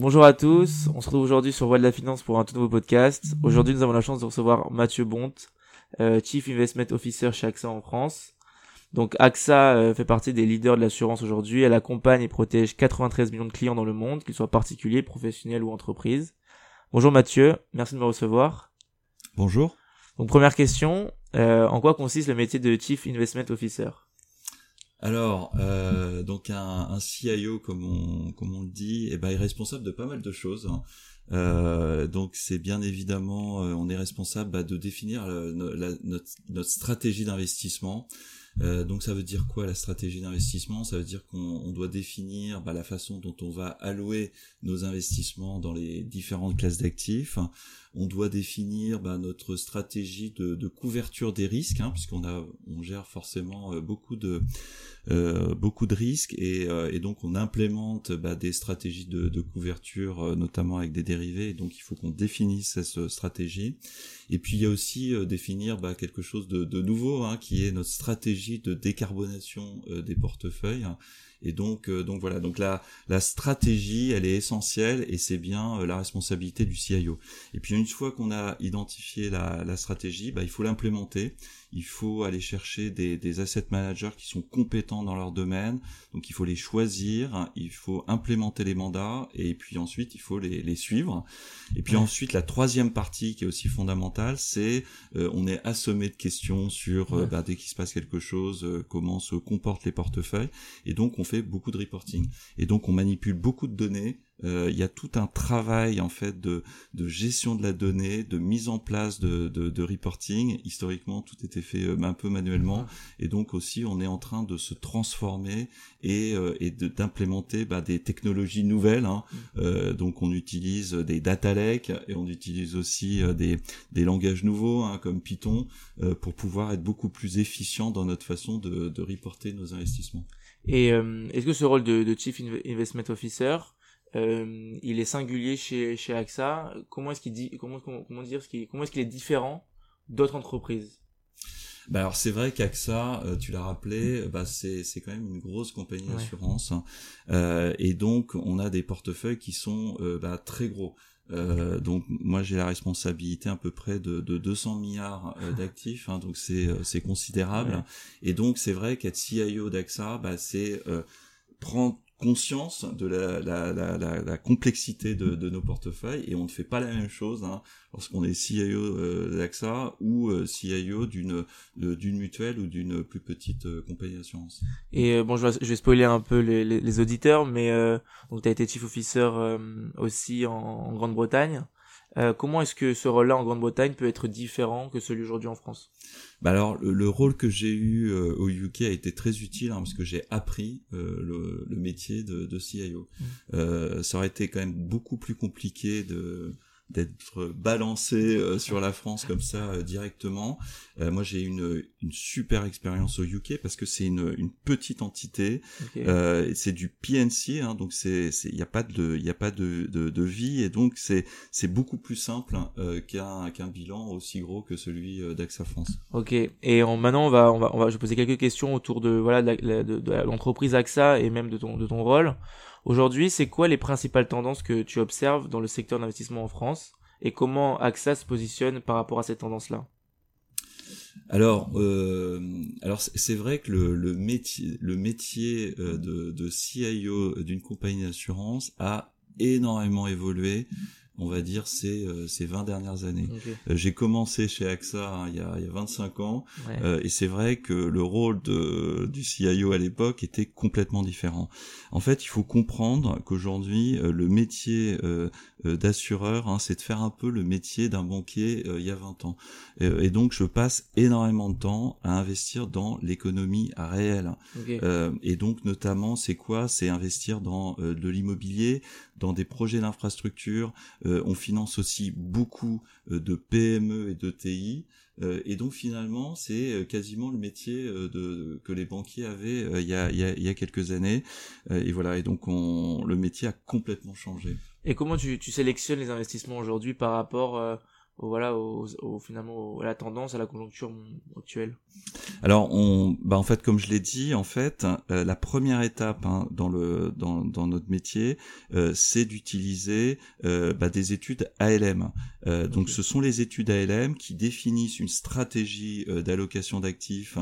Bonjour à tous, on se retrouve aujourd'hui sur Voix de la Finance pour un tout nouveau podcast. Aujourd'hui nous avons la chance de recevoir Mathieu Bonte, euh, Chief Investment Officer chez AXA en France. Donc AXA euh, fait partie des leaders de l'assurance aujourd'hui, elle accompagne et protège 93 millions de clients dans le monde, qu'ils soient particuliers, professionnels ou entreprises. Bonjour Mathieu, merci de me recevoir. Bonjour. Donc première question, euh, en quoi consiste le métier de Chief Investment Officer? Alors, euh, donc un, CIO, comme on, le dit, eh ben, est responsable de pas mal de choses. Hein. Euh, donc c'est bien évidemment, euh, on est responsable bah, de définir notre, stratégie d'investissement. Donc ça veut dire quoi la stratégie d'investissement? Ça veut dire qu'on doit définir bah, la façon dont on va allouer nos investissements dans les différentes classes d'actifs on doit définir bah, notre stratégie de, couverture des risques, hein, puisqu'on a, on gère forcément euh, beaucoup de euh, beaucoup de risques euh, et, donc on implémente bah, des stratégies de, couverture, notamment avec des dérivés. Et donc il faut qu'on définisse cette stratégie. Et puis il y a aussi définir bah, quelque chose de, nouveau, hein, qui est notre stratégie de décarbonation des portefeuilles. Et donc, euh, donc voilà, donc la, la stratégie, elle est essentielle et c'est bien euh, la responsabilité du CIO. Et puis une fois qu'on a identifié la, stratégie, bah, il faut l'implémenter il faut aller chercher des, des, asset managers qui sont compétents dans leur domaine, donc il faut les choisir, il faut implémenter les mandats, et puis ensuite il faut les, les suivre. Et puis ensuite la troisième partie qui est aussi fondamentale, c'est euh, on est assommé de questions sur euh, bah, dès qu'il se passe quelque chose, euh, comment se comportent les portefeuilles, et donc on fait beaucoup de reporting. Et donc on manipule beaucoup de données il y a tout un travail en fait de, de, gestion de la donnée, de mise en place de, de, de reporting. Historiquement, tout était fait euh, un peu manuellement, et donc aussi on est en train de se transformer et, euh, et d'implémenter bah, des technologies nouvelles. Hein. Mm. donc on utilise des data lakes et on utilise aussi des, des langages nouveaux hein, comme Python pour pouvoir être beaucoup plus efficient dans notre façon de, de reporter nos investissements. Et est-ce que ce rôle de, de Chief Investment Officer euh, il est singulier chez, chez AXA. Comment est-ce qu'il dit, comment, comment, dire, ce comment est-ce qu'il est différent d'autres entreprises? Bah alors c'est vrai qu'AXA, euh, tu l'as rappelé, bah c'est c'est quand même une grosse compagnie d'assurance euh, et donc on a des portefeuilles qui sont euh, bah, très gros. Euh, donc moi j'ai la responsabilité à peu près de, de 200 milliards d'actifs, hein, donc c'est c'est considérable. Et donc c'est vrai qu'être CIO d'AXA, bah, c'est prendre conscience de la, la, la, la complexité de, de, nos portefeuilles et on ne fait pas la même chose hein, lorsqu'on est CIO euh, d'AXA ou euh, CIO d'une d'une mutuelle ou d'une plus petite euh, compagnie d'assurance. Et euh, bon, je vais, spoiler un peu les, les, les auditeurs, mais donc tu as été chief officer aussi en, en Grande-Bretagne. Comment est-ce que ce rôle-là en Grande-Bretagne peut être différent que celui aujourd'hui en France? Bah alors le, rôle que j'ai eu euh, au UK a été très utile hein, parce que j'ai appris euh, le, le, métier de, de CIO. Mmh. Euh, ça aurait été quand même beaucoup plus compliqué de d'être balancé euh, sur la France comme ça euh, directement. Euh, moi, j'ai une, une super expérience au UK parce que c'est une, une petite entité. c'est du PNC, hein, donc c'est il n'y a pas de il a pas de, de, de, vie et donc c'est c'est beaucoup plus simple qu'un qu'un bilan aussi gros que celui d'AXA France. Ok. Et en, maintenant, on va on va on va je vais poser quelques questions autour de voilà de l'entreprise AXA et même de ton de ton rôle. Aujourd'hui, c'est quoi les principales tendances que tu observes dans le secteur d'investissement en France et comment AXA se positionne par rapport à ces tendances-là? Alors, euh, alors c'est vrai que le, métier, le métier euh, de CIO d'une compagnie d'assurance a énormément évolué on va dire, ces, euh, ces 20 dernières années. Euh, j'ai commencé chez AXA hein, il, y a, il y a 25 ans, euh, et c'est vrai que le rôle de, du CIO à l'époque était complètement différent. En fait, il faut comprendre qu'aujourd'hui, le métier d'assureur, hein, c'est de faire un peu le métier d'un banquier il y a 20 ans. et donc, je passe énormément de temps à investir dans l'économie réelle. et donc, notamment, c'est quoi? C'est investir dans de l'immobilier, dans des projets d'infrastructure, euh, on finance aussi beaucoup euh, de PME et de TI. Euh, et donc finalement, c'est quasiment le métier que les banquiers avaient il y, a, quelques années. et voilà, et donc le métier a complètement changé. Et comment tu, sélectionnes les investissements aujourd'hui par rapport voilà, au, finalement, à la tendance, à la conjoncture actuelle Alors, on, bah en fait, comme je l'ai dit, en fait, euh, la première étape hein, dans le dans, dans notre métier, euh, c'est d'utiliser euh, bah, des études ALM. Donc, ce sont les études ALM qui définissent une stratégie d'allocation d'actifs,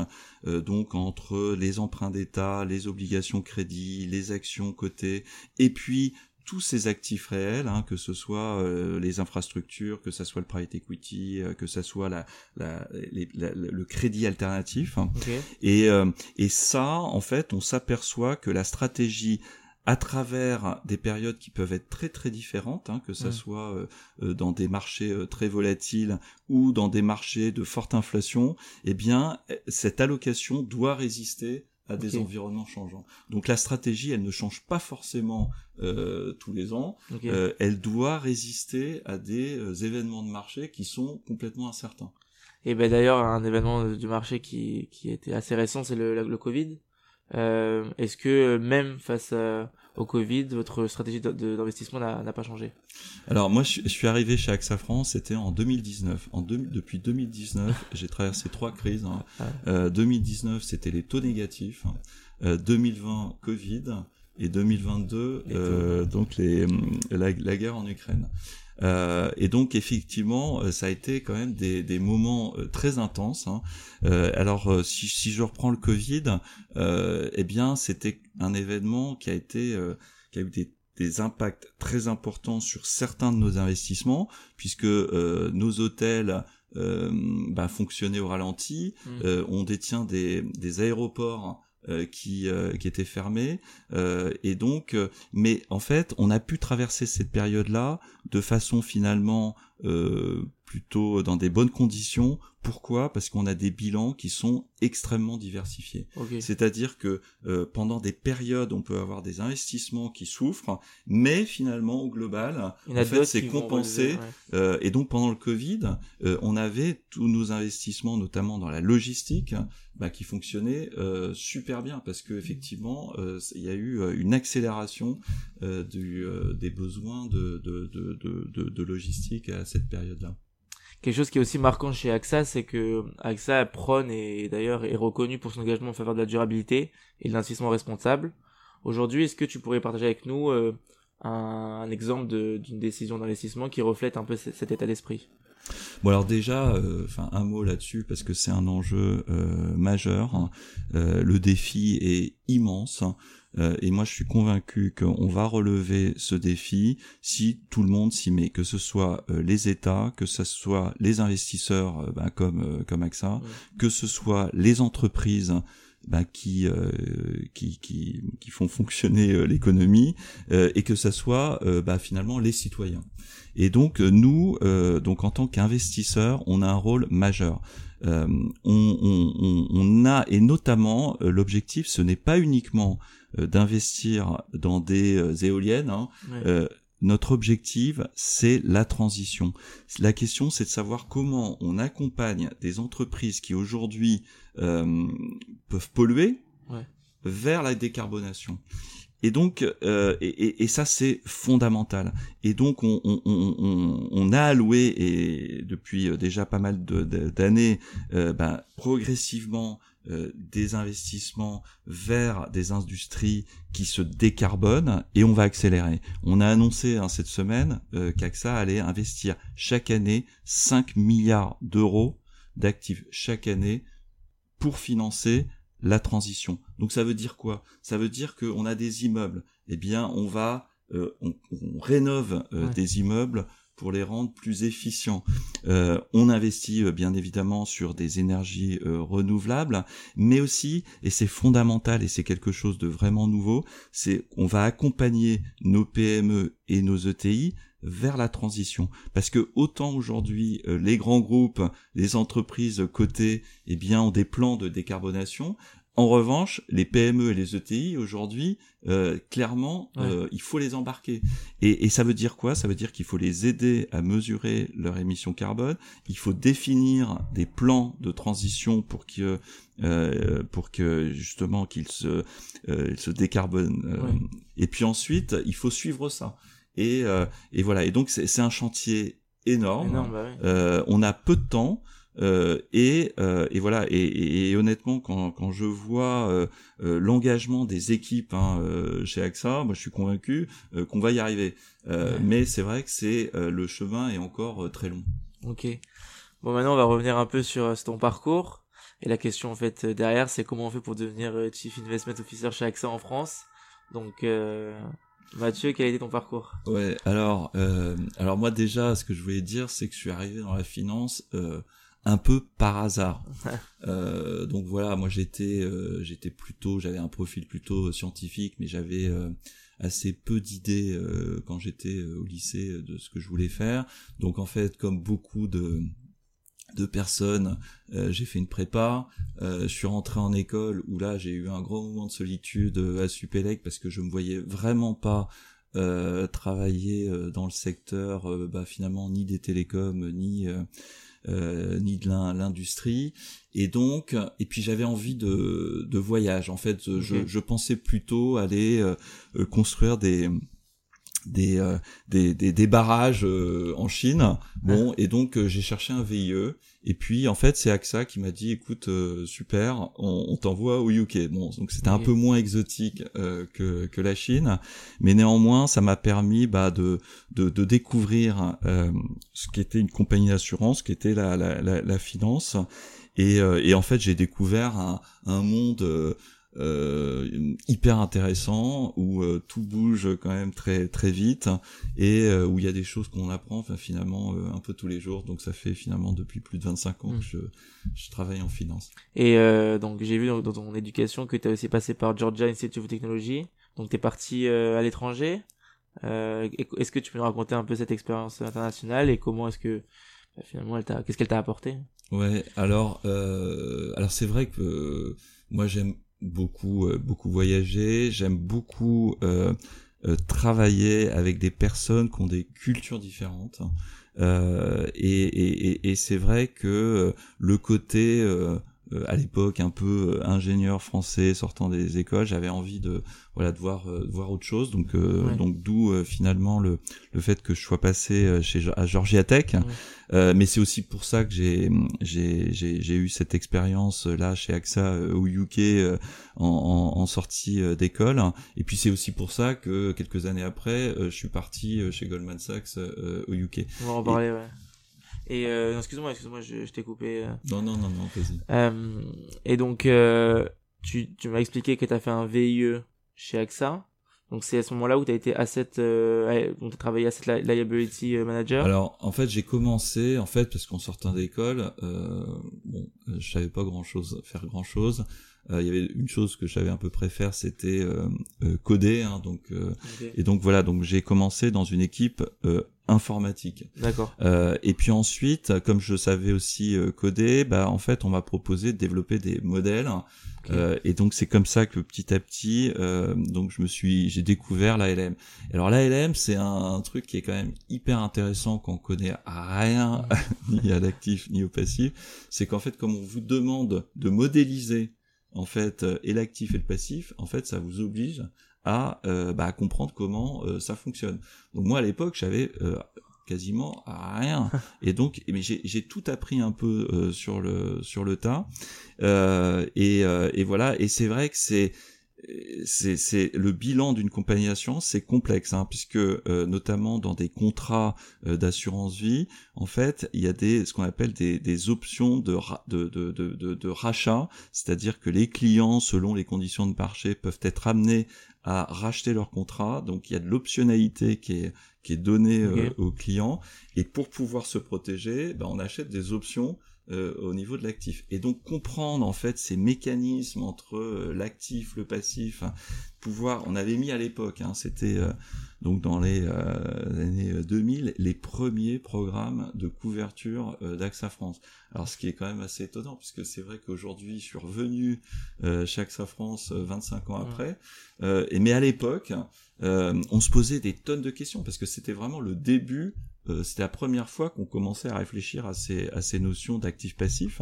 donc entre les emprunts d'État, les obligations crédit, les actions cotées, et puis tous ces actifs réels, hein, que ce soit euh, les infrastructures, que ce soit le private equity, euh, que ce soit la, la, le crédit alternatif. Hein. Et, euh, et ça, en fait, on s'aperçoit que la stratégie à travers des périodes qui peuvent être très très différentes, hein, que ce soit dans des marchés très volatiles ou dans des marchés de forte inflation, eh bien cette allocation doit résister à des environnements changeants. Donc la stratégie, elle ne change pas forcément euh, tous les ans. Euh, elle doit résister à des euh, événements de marché qui sont complètement incertains. Et ben d'ailleurs, un événement de marché qui qui était assez récent, c'est le, le Covid. Euh, Est-ce que même face au Covid, votre stratégie d'investissement n'a pas changé Alors moi, je, suis arrivé chez AXA France, c'était en 2019. En depuis 2019, j'ai traversé trois crises. Hein. Euh, 2019, c'était les taux négatifs. Euh, 2020, Covid. Et 2022, euh, donc les, la, la guerre en Ukraine. Euh, et donc effectivement, euh, ça a été quand même des, des moments euh, très intenses. Hein. Euh, alors si, si, je reprends le Covid, eh bien c'était un événement qui a été, qui a eu des, des impacts très importants sur certains de nos investissements, puisque nos hôtels bah, fonctionnaient au ralenti. Mmh. on détient des, des aéroports euh, qui euh, qui était fermé euh, et donc mais en fait on a pu traverser cette période là de façon finalement plutôt dans des bonnes conditions. Pourquoi? Parce qu'on a des bilans qui sont extrêmement diversifiés. C'est-à-dire que euh, pendant des périodes, on peut avoir des investissements qui souffrent, mais finalement au global, en fait, c'est compensé. euh, et donc pendant le Covid, euh, on avait tous nos investissements, notamment dans la logistique, bah, qui fonctionnaient euh, super bien parce que effectivement, euh, il y a eu une accélération du, des besoins de, de, de, de, de logistique à cette période-là quelque chose qui est aussi marquant chez AXA, c'est que AXA prône et d'ailleurs est reconnu pour son engagement en faveur de la durabilité et de l'investissement responsable. Aujourd'hui, est-ce que tu pourrais partager avec nous euh, un, exemple d'une décision d'investissement qui reflète un peu cet état d'esprit? Bon alors déjà, euh, enfin un mot là-dessus parce que c'est un enjeu euh, majeur. Hein. le défi est immense. Euh, et moi, je suis convaincu qu'on va relever ce défi si tout le monde s'y met, que ce soit euh, les États, que ce soit les investisseurs euh, ben, comme comme AXA, que ce soit les entreprises. Ben, qui, qui, qui, qui font fonctionner l'économie et que ce soit ben, finalement les citoyens. Et donc nous, donc en tant qu'investisseurs, on a un rôle majeur. On, on, on, a et notamment l'objectif, ce n'est pas uniquement euh, d'investir dans des euh, éoliennes. Hein. Euh, notre objectif, c'est la transition. La question, c'est de savoir comment on accompagne des entreprises qui aujourd'hui peuvent polluer vers la décarbonation. Et donc, et, ça c'est fondamental. Et donc, on, on, a alloué et depuis déjà pas mal d'années, ben, progressivement euh, des investissements vers des industries qui se décarbonent et on va accélérer. On a annoncé hein, cette semaine euh, qu'AXA allait investir chaque année 5 milliards d'euros d'actifs chaque année pour financer la transition. Donc ça veut dire quoi? Ça veut dire qu'on a des immeubles. Eh bien, on va, euh, on, rénove des immeubles pour les rendre plus efficients. Euh, on investit euh, bien évidemment sur des énergies euh, renouvelables, mais aussi, et c'est fondamental et c'est quelque chose de vraiment nouveau, c'est on va accompagner nos PME et nos ETI vers la transition. Parce que autant aujourd'hui les grands groupes, les entreprises cotées, eh bien ont des plans de décarbonation, en revanche, les PME et les ETI aujourd'hui, euh, clairement, euh, il faut les embarquer. Et, et, ça veut dire quoi? Ça veut dire qu'il faut les aider à mesurer leur émission carbone. Il faut définir des plans de transition pour que euh, pour que justement qu'ils se euh, se décarbonent. Et puis ensuite, il faut suivre ça. Et, et voilà. Et donc c'est un chantier énorme. Énorme, bah oui. Euh, on a peu de temps. Euh, et, euh, et voilà. Et, et- et honnêtement, quand, quand je vois euh, euh, l'engagement des équipes hein, euh, chez AXA, moi je suis convaincu euh, qu'on va y arriver. Euh, Ouais. Mais c'est vrai que c'est euh, le chemin est encore euh, très long. Ok. Bon, maintenant, on va revenir un peu sur, euh, ton parcours. Et la question, en fait, euh, derrière, c'est comment on fait pour devenir euh, Chief Investment Officer chez AXA en France. Donc, euh, Mathieu, quel a été ton parcours? Ouais, alors, euh, alors moi déjà, ce que je voulais dire, c'est que je suis arrivé dans la finance euh, un peu par hasard. Euh, donc voilà, moi j'étais, euh, j'étais plutôt, j'avais un profil plutôt scientifique, mais j'avais euh, assez peu d'idées euh, quand j'étais au lycée de ce que je voulais faire. Donc en fait, comme beaucoup de de personnes, euh, j'ai fait une prépa, euh, je suis rentré en école où là j'ai eu un gros moment de solitude euh, à Supélec parce que je me voyais vraiment pas euh, travailler euh, dans le secteur euh, bah, finalement ni des télécoms ni ni de l'in- l'industrie. Et donc et puis j'avais envie de, de voyage. En fait je, je pensais plutôt aller construire des des, euh, des, des, des barrages euh, en Chine. Bon, et donc euh, j'ai cherché un VIE. Et puis en fait, c'est AXA qui m'a dit, écoute, euh, super, on, on t'envoie au UK. Bon, donc c'était un peu moins exotique euh, que, que la Chine, mais néanmoins, ça m'a permis bah, de, de, de découvrir euh, ce qui était une compagnie d'assurance, qui était la, la, la, la finance. Et, euh, et en fait, j'ai découvert un, un monde euh, hyper intéressant où euh, tout bouge quand même très très vite et euh, où il y a des choses qu'on apprend enfin, finalement un peu tous les jours. Donc ça fait finalement depuis plus de 25 ans Mm. que je, je travaille en finance. Et donc, j'ai vu dans, dans ton éducation que tu as aussi passé par Georgia Institute of Technology. Donc, tu es parti à l'étranger. Est-ce que tu peux nous raconter un peu cette expérience internationale et comment est-ce que bah, finalement elle t'a qu'est-ce qu'elle t'a apporté? Ouais, alors alors c'est vrai que moi j'aime beaucoup euh, beaucoup voyager, j'aime beaucoup euh, euh, travailler avec des personnes qui ont des cultures différentes. Et et, et, c'est vrai que le côté euh, à l'époque un peu euh, ingénieur français sortant des écoles, j'avais envie de voilà de voir euh, de voir autre chose. Donc euh, Ouais. donc d'où euh, finalement le le fait que je sois passé euh, chez à Georgia Tech. Ouais. Euh, mais c'est aussi pour ça que j'ai j'ai j'ai j'ai eu cette expérience là chez AXA euh, au UK euh, en, en, en sortie d'école. Et puis c'est aussi pour ça que quelques années après, euh, je suis parti euh, chez Goldman Sachs euh, au UK. On va en parler, ouais. Et euh, excuse-moi, excuse-moi, je, je t'ai coupé. euh. Non non non non vas-y. Euh, et donc, euh, tu, tu m'as expliqué que tu as fait un VIE chez AXA. Donc, c'est à ce moment-là où tu as été asset, euh, donc tu travaillé asset li- liability euh, manager. Alors en fait j'ai commencé en fait parce qu'en sortant d'école, euh, bon je savais pas grand chose faire grand chose. Il y avait une chose que je savais un peu préfère, c'était euh, coder. Hein, donc euh, Ok. et donc voilà donc j'ai commencé dans une équipe euh, informatique. D'accord. Euh, et puis ensuite, comme je savais aussi euh, coder, bah en fait on m'a proposé de développer des modèles. Euh, et donc c'est comme ça que petit à petit, euh, donc je me suis, j'ai découvert l'ALM. Alors l'ALM c'est un, un truc qui est quand même hyper intéressant quand on connaît rien ni à l'actif ni au passif. C'est qu'en fait comme on vous demande de modéliser en fait euh, et l'actif et le passif, en fait ça vous oblige à, euh, bah, à comprendre comment euh, ça fonctionne. Donc moi à l'époque j'avais euh, quasiment rien. Et donc mais j'ai j'ai tout appris un peu euh, sur le sur le tas. Euh, et, euh, et voilà. Et c'est vrai que c'est c'est c'est le bilan d'une compagnie d'assurance c'est complexe hein, puisque euh, notamment dans des contrats euh, d'assurance vie en fait il y a des ce qu'on appelle des, des options de, ra- de, de, de, de, rachat. C'est-à-dire que les clients selon les conditions de marché peuvent être amenés à racheter leur contrat. Donc il y a de l'optionnalité qui est qui est donnée euh, aux clients. Et pour pouvoir se protéger ben, on achète des options euh, au niveau de l'actif. Et donc comprendre en fait ces mécanismes entre euh, l'actif, le passif, hein, pouvoir, on avait mis à l'époque, hein, c'était euh, donc dans les euh, années 2000, les premiers programmes de couverture euh, d'AXA France. Alors ce qui est quand même assez étonnant, puisque c'est vrai qu'aujourd'hui je suis revenu euh, chez AXA France euh, 25 ans après, euh, et, mais à l'époque, euh, on se posait des tonnes de questions, parce que c'était vraiment le début euh, c'était la première fois qu'on commençait à réfléchir à ces, à ces notions d'actifs passifs.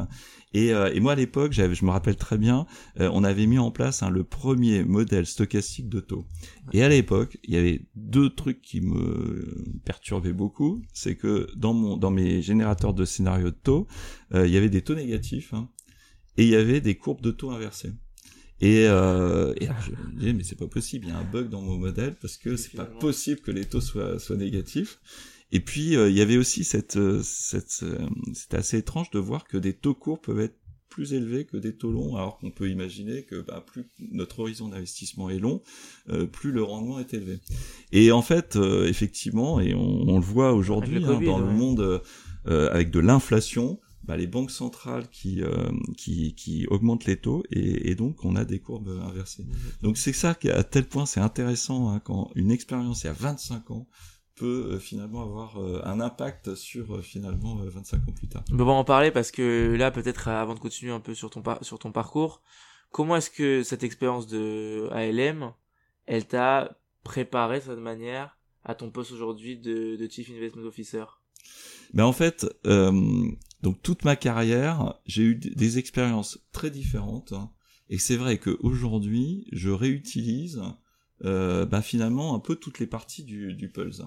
Et, euh, et moi à l'époque, je me rappelle très bien, euh, on avait mis en place hein, le premier modèle stochastique de taux. Et à l'époque, il y avait deux trucs qui me perturbaient beaucoup, c'est que dans mon dans mes générateurs de scénarios de taux, il y avait des taux négatifs hein, et il y avait des courbes de taux inversées. Et, euh, et je me disais mais c'est pas possible, il y a un bug dans mon modèle parce que c'est pas possible que les taux soient soient négatifs. Et puis euh, il y avait aussi cette, euh, cette euh, c'était assez étrange de voir que des taux courts peuvent être plus élevés que des taux longs, alors qu'on peut imaginer que bah, plus notre horizon d'investissement est long, plus le rendement est élevé. Et en fait, effectivement, et on, on, le voit aujourd'hui hein, dans le monde avec de l'inflation, bah, les banques centrales qui, qui, qui augmentent les taux et, et, donc on a des courbes inversées. Donc c'est ça qui à tel point c'est intéressant hein, quand une expérience est à 25 ans peut euh, finalement avoir euh, un impact sur euh, finalement 25 ans plus tard. On va en parler parce que là peut-être avant de continuer un peu sur ton sur ton parcours, comment est-ce que cette expérience de ALM, elle t'a préparé de cette manière à ton poste aujourd'hui de, de Chief Investment Officer? Ben en fait, donc toute ma carrière, j'ai eu des expériences très différentes. Hein. et c'est vrai qu'aujourd'hui, je réutilise euh, bah finalement un peu toutes les parties du, du Pulse.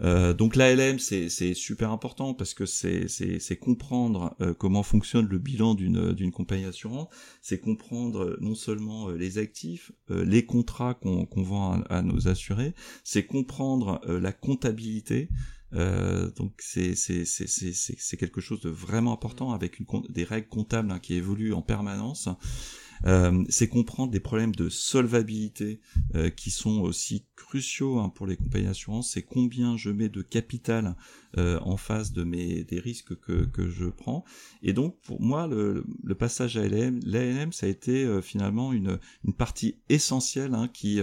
Euh, donc l'ALM c'est super important parce que c'est comprendre euh, comment fonctionne le bilan d'une compagnie assurante, c'est comprendre euh, non seulement les actifs, les contrats qu'on qu'on vend à, nos assurés, c'est comprendre la comptabilité. donc c'est quelque chose de vraiment important avec une, des règles comptables hein, qui évoluent en permanence. Euh, c'est comprendre des problèmes de solvabilité euh, qui sont aussi cruciaux hein, pour les compagnies d'assurance. C'est combien je mets de capital euh, en face de mes des risques que, que je prends. Et donc pour moi, le, le passage à l'ALM, l'ALM, ça a été finalement une, une partie essentielle hein, qui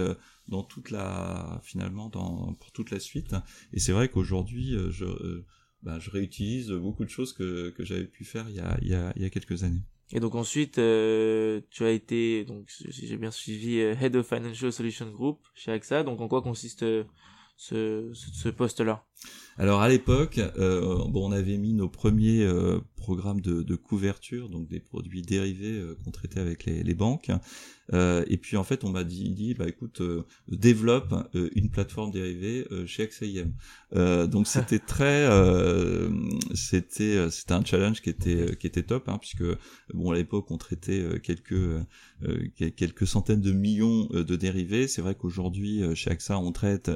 dans toute la finalement dans pour toute la suite. Et c'est vrai qu'aujourd'hui, je bah, je réutilise beaucoup de choses que, que j'avais pu faire il y a, il y a, il y a quelques années. Et donc ensuite, euh, tu as été, donc si j'ai bien suivi, euh, Head of Financial Solutions Group chez AXA. Donc en quoi consiste euh, ce, ce, poste-là Alors à l'époque, euh, bon, on avait mis nos premiers euh, programmes de, de, couverture, donc des produits dérivés euh, qu'on traitait avec les, les banques. Euh, et puis en fait, on m'a dit, dit, bah écoute, euh, développe une plateforme dérivée chez XAIM. donc c'était très, c'était c'était un challenge qui était qui était top, hein, puisque bon à l'époque on traitait quelques quelques centaines de millions de dérivés. C'est vrai qu'aujourd'hui chez AXA on traite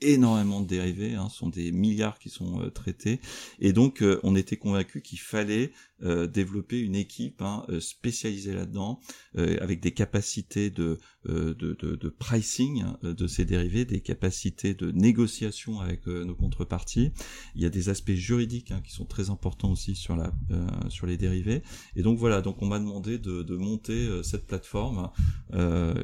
énormément de dérivés, hein, sont des milliards qui sont euh, traités, et donc euh, on était convaincu qu'il fallait euh, développer une équipe hein, spécialisée là-dedans, avec des capacités de, de, de, de, pricing hein, de ces dérivés, des capacités de négociation avec nos contreparties. Il y a des aspects juridiques qui sont très importants aussi sur la sur les dérivés, et donc voilà, donc on m'a demandé de, de monter cette plateforme,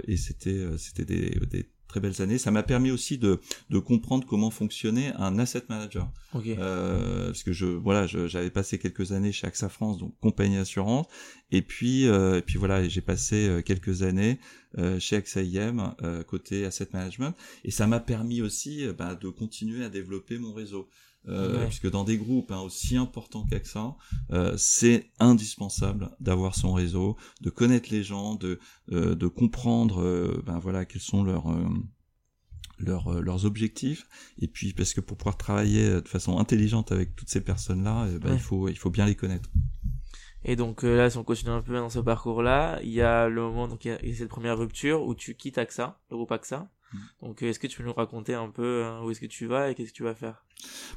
et c'était c'était des, des très belles années. Ça m'a permis aussi de, de comprendre comment fonctionnait un asset manager. Euh, parce que je voilà, j'avais passé quelques années chez AXA France, donc compagnie assurance, et puis euh, et puis voilà, j'ai passé euh, quelques années euh, chez AXA IM euh, côté asset management, et ça m'a permis aussi bah, de continuer à développer mon réseau. Euh, puisque dans des groupes hein, aussi importants qu'AXA, euh, c'est indispensable d'avoir son réseau, de connaître les gens, de, euh, de comprendre euh, ben voilà quels sont leurs leurs, leurs objectifs. Et puis parce que pour pouvoir travailler de façon intelligente avec toutes ces personnes là ben, il faut il faut bien les connaître. Et donc là si on continue un peu dans ce parcours là il y a le moment donc il y a cette première rupture où tu quittes AXA le groupe AXA. Donc est-ce que tu peux nous raconter un peu où est-ce que tu vas et qu'est-ce que tu vas faire?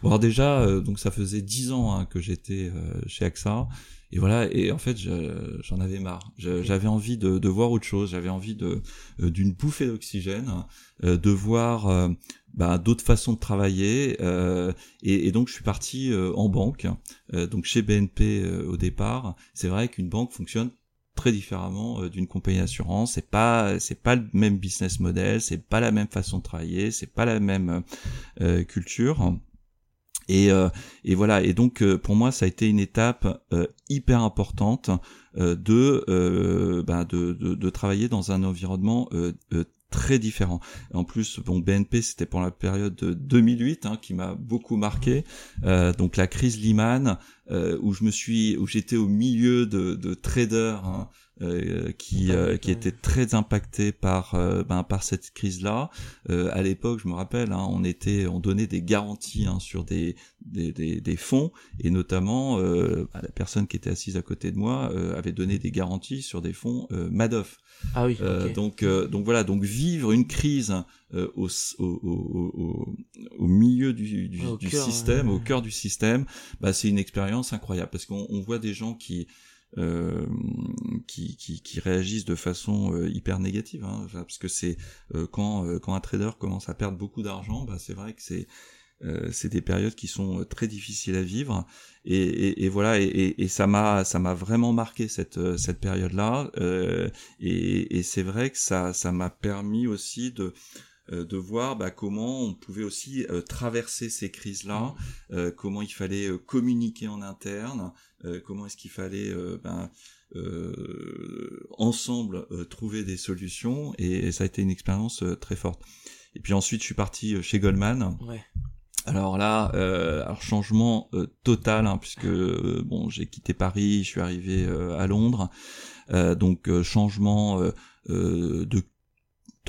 Bon, alors déjà, euh, donc ça faisait dix ans hein, que j'étais euh, chez AXA, et voilà. Et en fait, j'en avais marre. J'avais envie de, de, voir autre chose. J'avais envie de euh, d'une bouffée d'oxygène, de voir bah, d'autres façons de travailler. Et, et, donc, je suis parti en banque, donc chez BNP au départ. C'est vrai qu'une banque fonctionne très différemment d'une compagnie d'assurance. C'est pas c'est pas le même business model, c'est pas la même façon de travailler, c'est pas la même culture. Et, euh, et voilà. Et donc euh, pour moi, ça a été une étape euh, hyper importante de, bah, de, de, de travailler dans un environnement très différent. En plus, bon, BNP, c'était pour la période de 2008 hein, qui m'a beaucoup marqué. Euh, donc la crise Lehman, euh, où je me suis, où j'étais au milieu de, de traders hein, euh, qui euh, qui étaient très impactés par euh, ben, par cette crise là. à l'époque, je me rappelle, hein, on était, on donnait des garanties hein, sur des des, des des, fonds et notamment bah, la personne qui était assise à côté de moi avait donné des garanties sur des fonds Madoff. Ah oui. donc donc voilà, donc vivre une crise au, au, au, au, milieu du, du, du système, au cœur du système, bah, c'est une expérience incroyable parce qu'on on voit des gens qui euh, qui, qui, qui, réagissent de façon euh, hyper négative, hein, parce que c'est euh, quand, quand un trader commence à perdre beaucoup d'argent, bah, c'est vrai que c'est c'est des périodes qui sont très difficiles à vivre. Et, et, et voilà et, et ça m'a ça m'a vraiment marqué cette cette période là et, c'est vrai que ça ça m'a permis aussi de euh, de voir bah, comment on pouvait aussi euh, traverser ces crises-là, mmh. euh, comment il fallait communiquer en interne, comment est-ce qu'il fallait ben, ensemble trouver des solutions, et, ça a été une expérience très forte. Et puis ensuite, je suis parti chez Goldman. Ouais. Alors là, alors changement total, hein, puisque bon, j'ai quitté Paris, je suis arrivé à Londres, donc changement de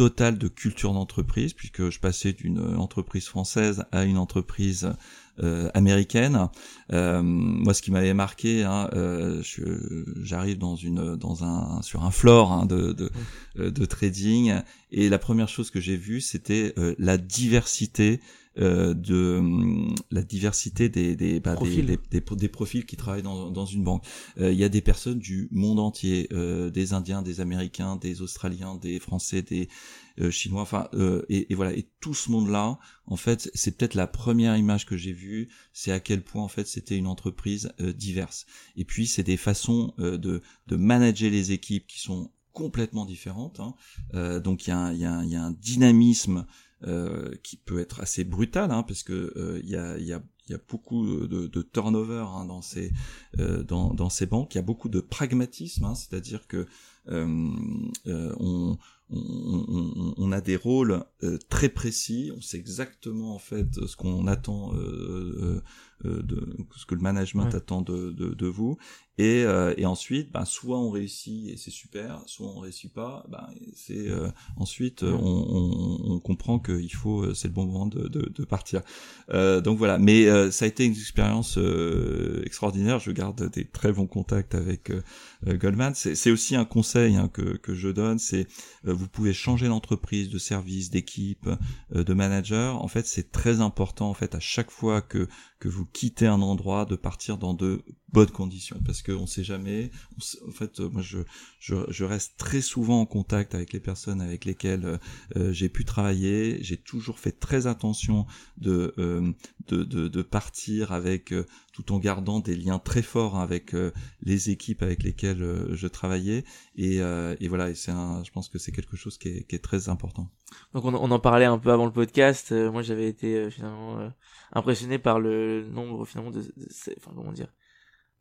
total de culture d'entreprise, puisque je passais d'une entreprise française à une entreprise euh, américaine. Euh, moi, ce qui m'avait marqué, hein, euh, j'arrive dans une dans un sur un floor hein, de de, euh, de, trading, et la première chose que j'ai vue, c'était euh, la diversité euh, de hum, la diversité des des, bah, des, des, des, profils qui travaillent dans, dans une banque. Euh, il y a des personnes du monde entier, euh, des Indiens, des Américains, des Australiens, des Français, des Chinois, enfin et, et, voilà et tout ce monde-là, en fait, c'est peut-être la première image que j'ai vue, c'est à quel point en fait c'était une entreprise diverse. Et puis c'est des façons de de manager les équipes qui sont complètement différentes. Hein. donc il y, a y, a y a un dynamisme euh, qui peut être assez brutal, hein, parce que il euh, y, a, y, a, y, a, beaucoup de, de turnover hein, dans ces euh, dans, dans ces banques. Il y a beaucoup de pragmatisme, hein, c'est-à-dire que on, on, on, a des rôles très précis, on sait exactement en fait ce qu'on attend euh, euh, de ce que le management attend de, de, de vous, et, euh, et ensuite, ben, soit on réussit et c'est super, soit on réussit pas, ben, c'est ensuite on, on, on, comprend qu'il faut, c'est le bon moment de, de, de partir. donc voilà, mais ça a été une expérience extraordinaire. Je garde des très bons contacts avec Goldman. C'est aussi un conseil hein, que, que je donne, c'est vous pouvez changer d'entreprise, de service, d'équipe, euh, de manager. En fait, c'est très important en fait à chaque fois que que vous quittez un endroit de partir dans de bonnes conditions parce qu'on sait jamais. en fait, euh, moi je, je, je reste très souvent en contact avec les personnes avec lesquelles euh, j'ai pu travailler. J'ai toujours fait très attention de de, de, de, partir avec tout en gardant des liens très forts avec les équipes avec lesquelles je travaillais et, et voilà. Et c'est un, je pense que c'est quelque chose qui est, qui est très important. Donc on, on, en parlait un peu avant le podcast. moi j'avais été finalement impressionné par le nombre finalement de, enfin comment dire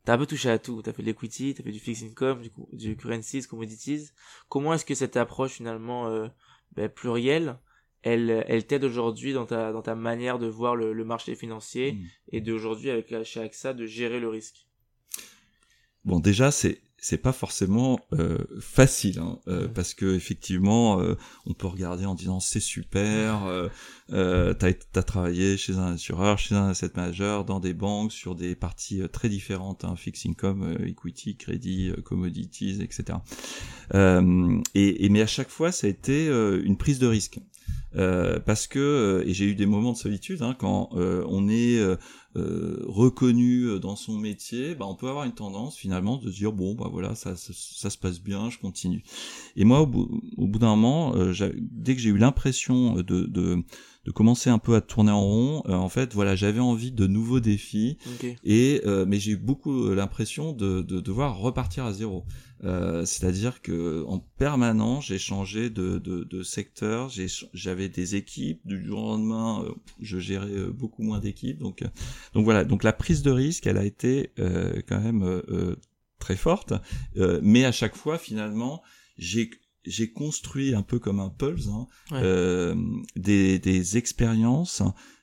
t'as un peu touché à tout t'as fait de l'equity t'as fait du fixed income du, du currencies commodities comment est-ce que cette approche finalement euh, ben, plurielle elle elle t'aide aujourd'hui dans ta dans ta manière de voir le, le marché financier mmh. et d'aujourd'hui avec chez AXA de gérer le risque. Bon déjà c'est c'est pas forcément euh, facile hein, euh, parce que effectivement euh, on peut regarder en disant c'est super euh, euh t'as as travaillé chez un assureur chez un asset manager dans des banques sur des parties très différentes hein, fixed income equity crédit commodities etc et, et, mais à chaque fois ça a été une prise de risque parce que et j'ai eu des moments de solitude hein, quand on est euh, reconnu euh, dans son métier, bah, on peut avoir une tendance finalement de se dire bon bah voilà ça, ça, se passe bien, je continue. Et moi au bout, au bout d'un moment, euh, dès que j'ai eu l'impression de, de, de commencer un peu à tourner en rond, en fait voilà j'avais envie de nouveaux défis et mais j'ai eu beaucoup l'impression de, de devoir repartir à zéro. Euh, c'est-à-dire que en permanence, j'ai changé de, de, de secteur, j'avais des équipes, du jour au lendemain, euh, je gérais euh, beaucoup moins d'équipes. Donc, donc voilà, donc la prise de risque, elle a été quand même très forte, mais à chaque fois, finalement, j'ai j'ai construit un peu comme un pulse hein, euh, des, des expériences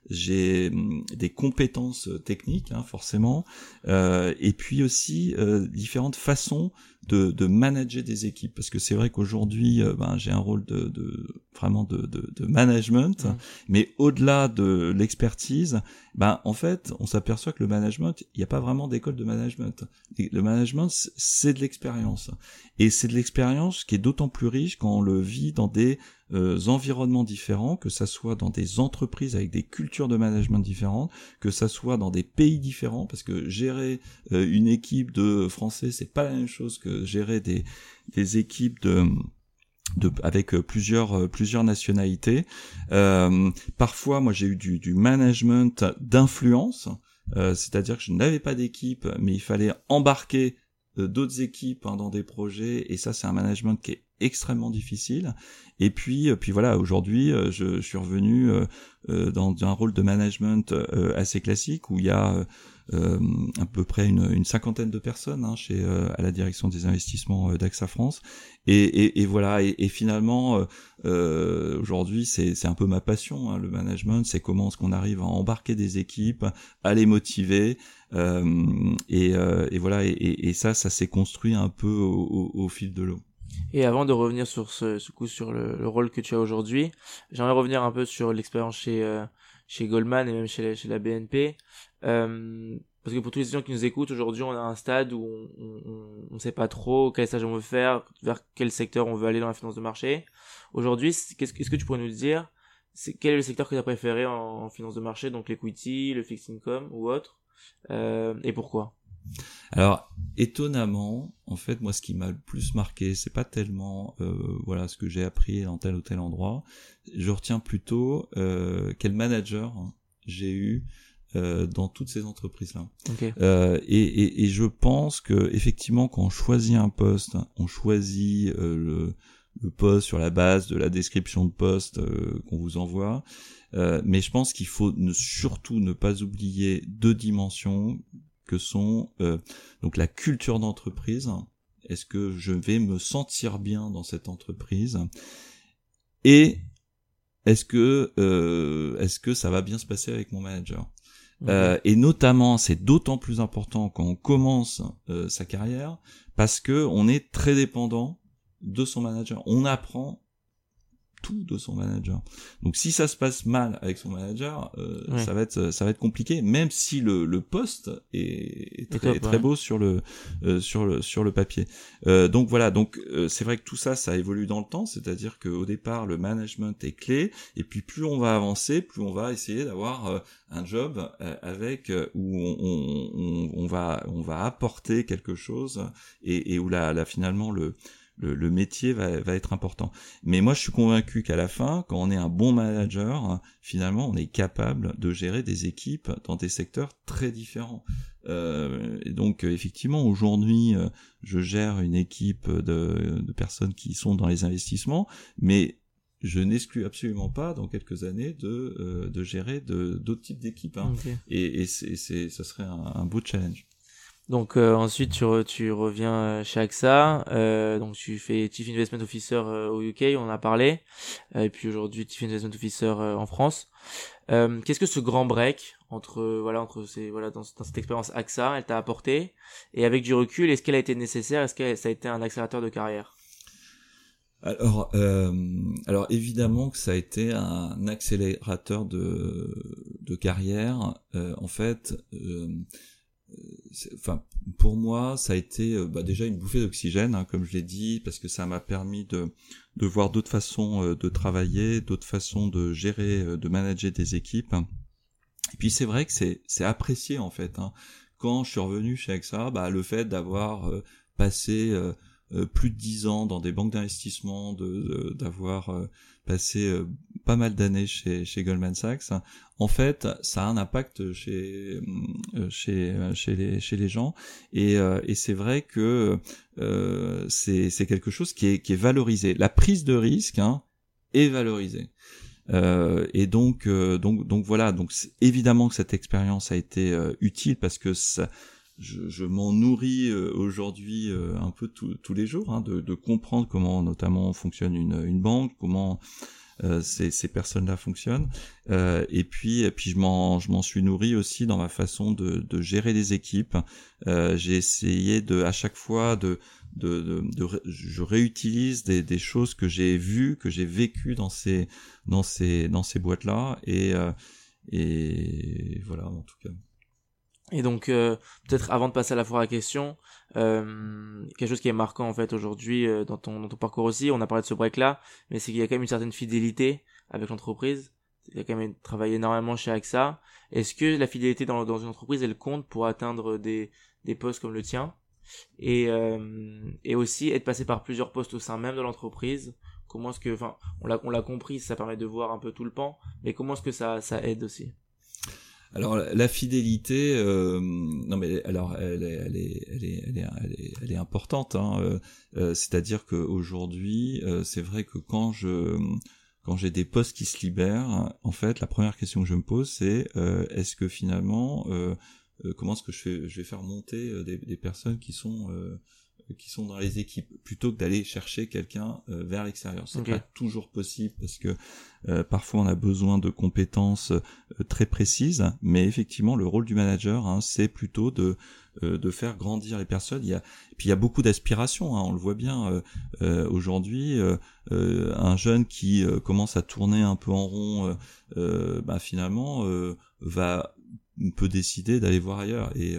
j'ai des compétences techniques hein, forcément euh, et puis aussi euh, différentes façons de, de manager des équipes. Parce que c'est vrai qu'aujourd'hui euh, ben, j'ai un rôle de, de vraiment de, de, de management. Mmh. mais au-delà de l'expertise ben en fait on s'aperçoit que le management il n'y a pas vraiment d'école de management. Le management c'est de l'expérience. Et c'est de l'expérience qui est d'autant plus riche quand on le vit dans des euh, environnements différents, que ça soit dans des entreprises avec des cultures de management différentes, que ça soit dans des pays différents, parce que gérer euh, une équipe de Français, c'est pas la même chose que gérer des, équipes de avec euh, plusieurs plusieurs nationalités. parfois, moi, j'ai eu du, du management d'influence, c'est-à-dire que je n'avais pas d'équipe, mais il fallait embarquer d'autres équipes hein, dans des projets, et ça, c'est un management qui est extrêmement difficile. Et puis, euh, puis voilà, aujourd'hui, euh, je, suis revenu euh, dans un rôle de management assez classique où il y a à peu près une, cinquantaine de personnes hein, chez à la direction des investissements d'AXA France. Et, et, voilà, et, finalement, aujourd'hui, c'est un peu ma passion, hein, le management. C'est comment est-ce qu'on arrive à embarquer des équipes, à les motiver. et, et voilà, et, ça, ça s'est construit un peu au fil de l'eau. Et avant de revenir sur ce, coup sur le, rôle que tu as aujourd'hui, j'aimerais revenir un peu sur l'expérience chez euh, chez Goldman et même chez la, chez la BNP. Euh, parce que pour tous les gens qui nous écoutent, aujourd'hui, on a un stade où on ne sait pas trop quel stage on veut faire, vers quel secteur on veut aller dans la finance de marché. Aujourd'hui, qu'est-ce que tu pourrais nous dire c'est quel est le secteur que tu as préféré en, finance de marché, donc l'equity, le fixed income ou autre, euh, et pourquoi? Alors étonnamment, en fait, moi, ce qui m'a le plus marqué, c'est pas tellement euh, voilà ce que j'ai appris dans tel ou tel endroit. Je retiens plutôt euh, quel manager j'ai eu euh, dans toutes ces entreprises-là. Euh, et, et, et, je pense que effectivement, quand on choisit un poste, on choisit euh, le, le, poste sur la base de la description de poste euh, qu'on vous envoie. mais je pense qu'il faut ne, surtout ne pas oublier deux dimensions que sont euh, donc la culture d'entreprise. Est-ce que je vais me sentir bien dans cette entreprise? Et est-ce que euh, est-ce que ça va bien se passer avec mon manager? Euh, Et notamment, c'est d'autant plus important quand on commence sa carrière parce que on est très dépendant de son manager. On apprend tout de son manager. Donc si ça se passe mal avec son manager, euh, ça va être ça va être compliqué, même si le, le poste est, très, très beau sur le euh, sur le sur le papier. Euh, donc voilà, donc euh, c'est vrai que tout ça ça évolue dans le temps, c'est-à-dire qu'au départ le management est clé, et puis plus on va avancer, plus on va essayer d'avoir euh, un job avec où on, on, on, va on va apporter quelque chose et, et où là, là finalement le le, métier va, va, être important. Mais moi, je suis convaincu qu'à la fin, quand on est un bon manager, finalement, on est capable de gérer des équipes dans des secteurs très différents. Euh, et donc, effectivement, aujourd'hui, euh, je gère une équipe de, de, personnes qui sont dans les investissements, mais je n'exclus absolument pas dans quelques années de, euh, de gérer d'autres types d'équipes. Hein. Et, et c'est, ce serait un, un beau challenge. Donc euh, ensuite tu, tu reviens euh, chez AXA, euh, donc tu fais Chief Investment Officer euh, au UK, on en a parlé, et puis aujourd'hui Chief Investment Officer en France. Qu'est-ce que ce grand break entre voilà entre ces voilà dans, dans cette expérience AXA, elle t'a apporté? Et avec du recul, est-ce qu'elle a été nécessaire, est-ce que ça a été un accélérateur de carrière? Alors, alors évidemment que ça a été un accélérateur de, de carrière. en fait, enfin pour moi ça a été euh, bah, déjà une bouffée d'oxygène hein, comme je l'ai dit parce que ça m'a permis de de voir d'autres façons euh, de travailler d'autres façons de gérer euh, de manager des équipes et puis c'est vrai que c'est c'est apprécié en fait hein. quand je suis revenu chez AXA bah le fait d'avoir passé plus de dix ans dans des banques d'investissement de d'avoir passé pas mal d'années chez, Goldman Sachs, en fait, ça a un impact chez euh, chez les chez les gens et, euh, et c'est vrai que euh, c'est quelque chose qui est qui est valorisé. La prise de risque hein, est valorisée. Euh, et donc, donc, donc voilà. Donc évidemment que cette expérience a été utile parce que ça, je, je m'en nourris aujourd'hui un peu tous les jours, hein, de, de, comprendre comment notamment fonctionne une, une banque, comment euh, ces, ces personnes-là fonctionnent. Euh, et puis, et puis je m'en, je m'en suis nourri aussi dans ma façon de, de gérer les équipes. Euh, j'ai essayé de, à chaque fois, de, de, de, je réutilise des, des choses que j'ai vues, que j'ai vécues dans ces, dans ces, dans ces boîtes-là. Et, euh, et voilà, en tout cas. Et donc, euh, peut-être avant de passer à la foire à questions, euh, quelque chose qui est marquant en fait aujourd'hui euh, dans, ton, dans ton parcours aussi, on a parlé de ce break-là, mais c'est qu'il y a quand même une certaine fidélité avec l'entreprise. Il y a quand même travaillé énormément chez AXA. Est-ce que la fidélité dans, une entreprise, elle compte pour atteindre des, des postes comme le tien? Et, euh, et aussi être passé par plusieurs postes au sein même de l'entreprise Comment est-ce que, enfin, on l'a, on l'a compris, ça permet de voir un peu tout le pan, mais comment est-ce que ça, ça aide aussi? Alors la fidélité, euh, non mais alors elle est, elle est, elle est, elle est, elle est, importante. Hein, euh, euh, C'est-à-dire qu'aujourd'hui, euh, c'est vrai que quand je quand j'ai des postes qui se libèrent, en fait, la première question que je me pose, c'est euh, est-ce que finalement, comment est-ce que je, fais, je vais faire monter des, des personnes qui sont qui sont dans les équipes plutôt que d'aller chercher quelqu'un euh, vers l'extérieur. C'est pas toujours possible parce que euh, parfois on a besoin de compétences euh, très précises, mais effectivement le rôle du manager, hein, c'est plutôt de de faire grandir les personnes. Il y a, puis il y a beaucoup d'aspirations, hein, on le voit bien aujourd'hui. un jeune qui commence à tourner un peu en rond, bah, finalement va peut décider d'aller voir ailleurs et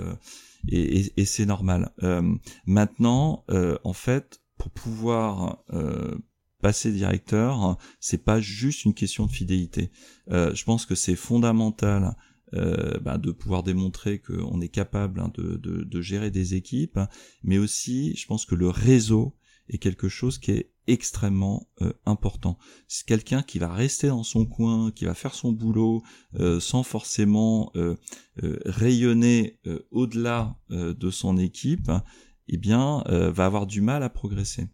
et, et, c'est normal. Euh, maintenant, euh, en fait, pour pouvoir euh, passer directeur, c'est pas juste une question de fidélité. je pense que c'est fondamental bah, de pouvoir démontrer qu'on est capable hein, de, de, de, gérer des équipes, mais aussi, je pense que le réseau est quelque chose qui est extrêmement euh, important. C'est quelqu'un qui va rester dans son coin, qui va faire son boulot euh, sans forcément euh, rayonner au-delà de son équipe, eh bien, va avoir du mal à progresser.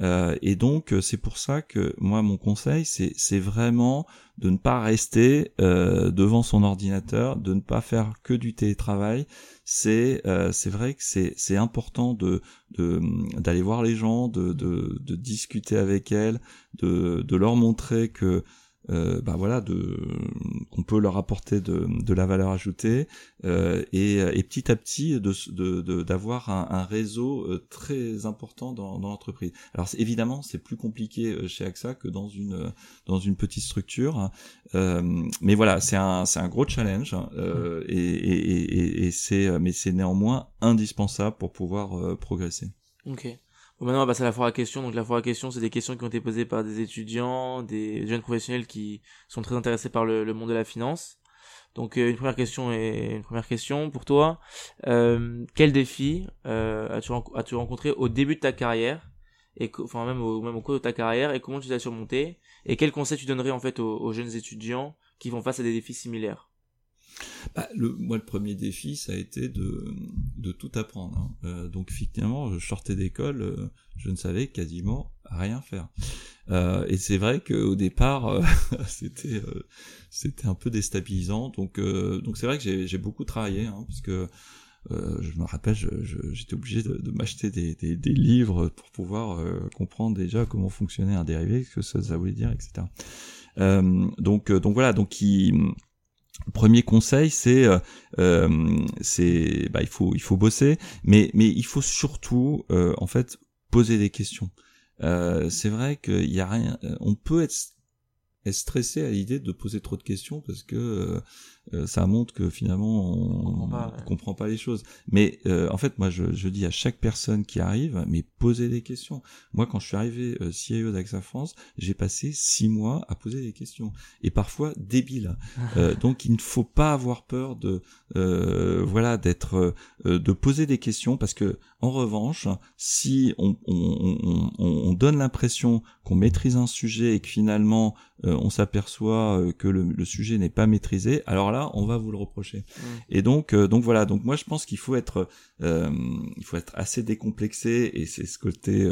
Euh, et donc euh, c'est pour ça que moi mon conseil c'est vraiment de ne pas rester euh, devant son ordinateur, de ne pas faire que du télétravail. C'est c'est vrai que c'est c'est important de d'aller voir les gens, de, de de discuter avec elles, de de leur montrer que euh, bah voilà, de, qu'on peut leur apporter de, de la valeur ajoutée euh, et, et, petit à petit de, d'avoir un, un, réseau euh, très important dans, dans l'entreprise. Alors évidemment, c'est plus compliqué euh, chez AXA que dans une dans une petite structure, hein. euh, mais voilà, c'est un c'est un gros challenge hein, euh, et, et, et, c'est mais c'est néanmoins indispensable pour pouvoir progresser. Ok. Maintenant, on va passer à la foire à questions. Donc, la foire à questions, c'est des questions qui ont été posées par des étudiants, des jeunes professionnels qui sont très intéressés par le, monde de la finance. Donc, euh, une première question et une première question pour toi. Euh, quel défi euh, as-tu as rencontré au début de ta carrière et enfin même au même au cours de ta carrière et comment tu as surmonté et quels conseils tu donnerais en fait aux jeunes étudiants qui font face à des défis similaires? Bah, le, moi, le premier défi, ça a été de, de tout apprendre. Hein. Euh, donc, effectivement, je sortais d'école, euh, je ne savais quasiment rien faire. Euh, et c'est vrai qu'au départ, euh, c'était euh, c'était un peu déstabilisant. Donc, donc c'est vrai que j'ai beaucoup travaillé, hein, parce que je me rappelle, j'étais obligé de, de m'acheter des, des, des, livres pour pouvoir comprendre déjà comment fonctionnait un dérivé, ce que ça, voulait dire, etc. donc, donc voilà, donc il Premier conseil, c'est euh, euh, c'est bah, il faut il faut bosser, mais mais il faut surtout euh, en fait poser des questions. c'est vrai qu'il y a rien, on peut être, être stressé à l'idée de poser trop de questions parce que euh, ça montre que finalement on, on comprend, pas, les choses. Mais euh, en fait, moi, je, je, dis à chaque personne qui arrive, mais posez des questions. Moi, quand je suis arrivé euh, CIO d'AXA France, j'ai passé six mois à poser des questions et parfois débiles. euh, donc, il ne faut pas avoir peur de euh, voilà d'être de poser des questions parce que en revanche, si on, on, on, on donne l'impression qu'on maîtrise un sujet et que finalement on s'aperçoit que le, le sujet n'est pas maîtrisé, alors là, on va vous le reprocher. Mm. Et donc, euh, donc voilà. Donc moi, je pense qu'il faut être, euh, il faut être assez décomplexé, et c'est ce côté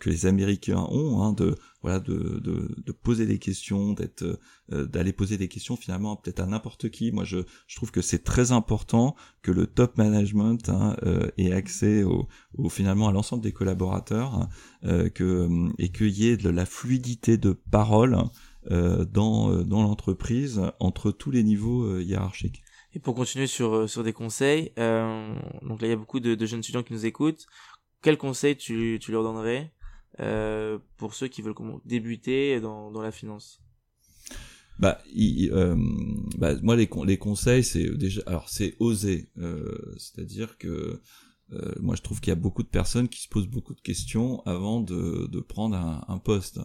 que les Américains ont, hein, de voilà, de, de, de, poser des questions, d'être, d'aller poser des questions finalement peut-être à n'importe qui. Moi, je, je trouve que c'est très important que le top management hein, ait accès au, au, finalement à l'ensemble des collaborateurs, hein, que et qu'il y ait de la fluidité de parole dans dans l'entreprise entre tous les niveaux hiérarchiques. Et pour continuer sur, euh, sur des conseils, euh, donc là il y a beaucoup de, de, jeunes étudiants qui nous écoutent. Quels conseils tu, tu leur donnerais euh, pour ceux qui veulent débuter dans, dans la finance? Bah, euh, bah, moi les, les conseils c'est déjà alors c'est oser euh, c'est-à-dire que euh, moi je trouve qu'il y a beaucoup de personnes qui se posent beaucoup de questions avant de, de prendre un, un poste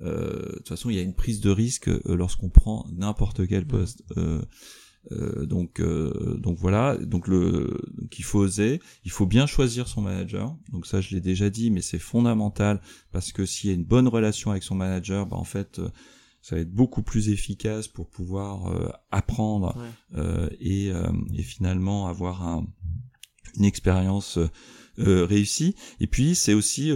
de toute façon il y a une prise de risque lorsqu'on prend n'importe quel poste. Euh, donc euh, donc voilà. Donc le donc il faut oser. Il faut bien choisir son manager. Donc ça je l'ai déjà dit mais c'est fondamental parce que s'il y a une bonne relation avec son manager bah en fait euh, ça va être beaucoup plus efficace pour pouvoir apprendre et, et finalement avoir un, une expérience réussie. Et puis c'est aussi